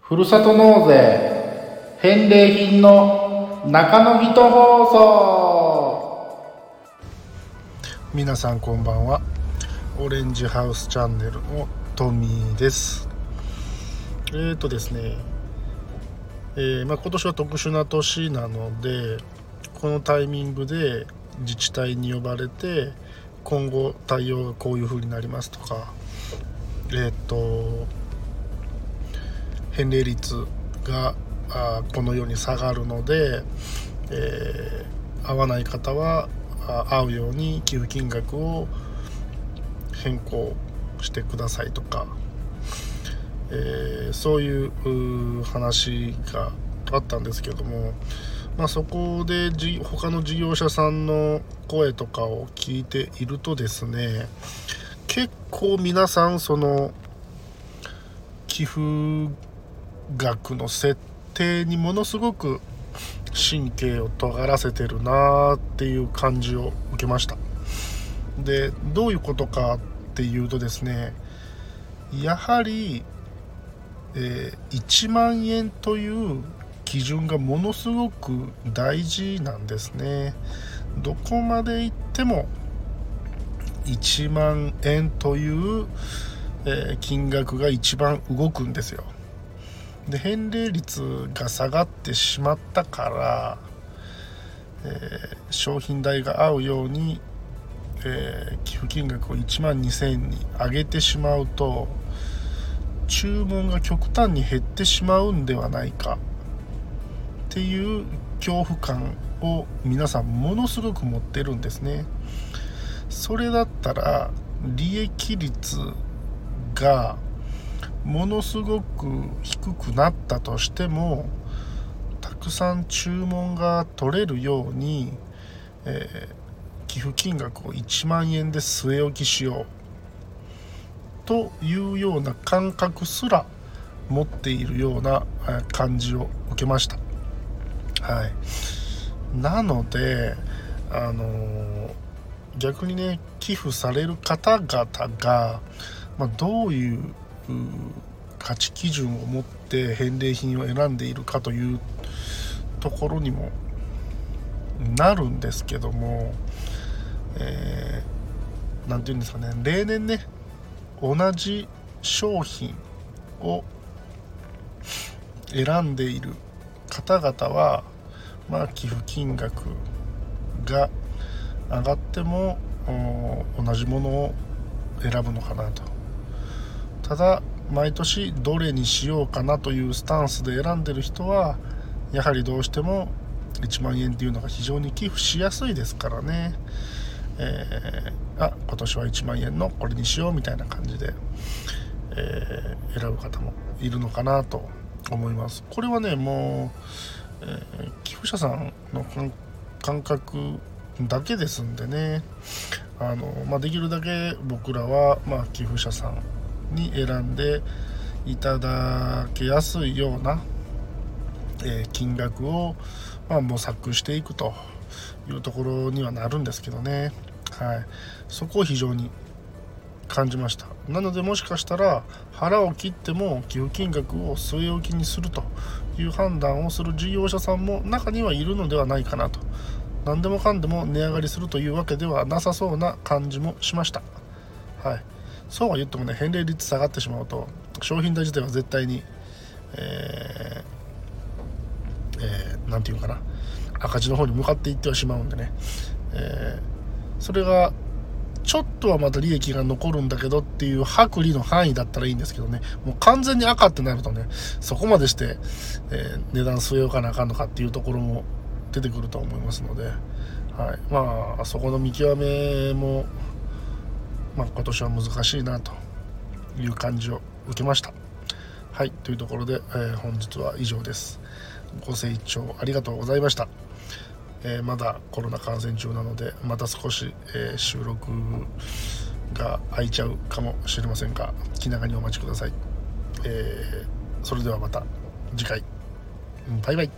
ふるさと納税返礼品の中野人放送。皆さんこんばんは。オレンジハウスチャンネルのトミーです。えーとですね、えー、まあ、今年は特殊な年なのでこのタイミングで自治体に呼ばれて今後対応がこういう風になりますとかえっ、ー、と返礼率があこのように下がるので、えー、合わない方は合うように寄付金額を変更してくださいとか、えー、そういう話があったんですけども、まあ、そこでじ他の事業者さんの声とかを聞いているとですね結構皆さんその寄付額の設定にものすごく神経を尖らせてるなっていう感じを受けました。でどういうことかっていうとですねやはり、えー、1万円という基準がものすごく大事なんですね。どこまで行っても1万円という、え、金額が一番動くんですよ。で返礼率が下がってしまったから、えー、商品代が合うように、えー、寄付金額を1万2000円に上げてしまうと注文が極端に減ってしまうんではないか。っていう恐怖感を皆さんものすごく持ってるんですね。それだったら利益率がものすごく低くなったとしてもたくさん注文が取れるように、えー、寄付金額を1万円で据え置きしようというような感覚すら持っているような感じを受けました。はい、なので、あの、逆にね寄付される方々が、まあ、どういう価値基準を持って返礼品を選んでいるかというところにもなるんですけども何、えー、て言うんですかね例年ね同じ商品を選んでいる方々はまあ寄付金額が上がっても同じものを選ぶのかなと。ただ毎年どれにしようかなというスタンスで選んでる人はやはりどうしても1万円っていうのが非常に寄付しやすいですからね、えー、あ今年は1万円のこれにしようみたいな感じで、えー、選ぶ方もいるのかなと思います。これはねもう、えー、寄付者さんの感覚だけですんでね。あの、まあ、できるだけ僕らは、まあ、寄付者さんに選んでいただけやすいような、えー、金額を、まあ、模索していくというところにはなるんですけどね、はい、そこを非常に感じました。なのでもしかしたら腹を切っても寄付金額を据え置きにするという判断をする事業者さんも中にはいるのではないかなと。何でもかんでも値上がりするというわけではなさそうな感じもしました。はい。そうは言ってもね返礼率下がってしまうと商品代自体は絶対にえー、えー、て言うかな。赤字の方に向かっていってはしまうんでね、えー、それがちょっとはまた利益が残るんだけどっていう薄利の範囲だったらいいんですけどねもう完全に赤ってなるとねそこまでして、えー、値段据えようかなあかんのかっていうところも出てくると思いますので、はい、まあそこの見極めもまあ、今年は難しいなという感じを受けました。はいというところで、えー、本日は以上です。ご清聴ありがとうございました。えー、まだコロナ感染中なのでまた少し、えー、収録が空いちゃうかもしれませんが気長にお待ちください。えそれではまた次回バイバイ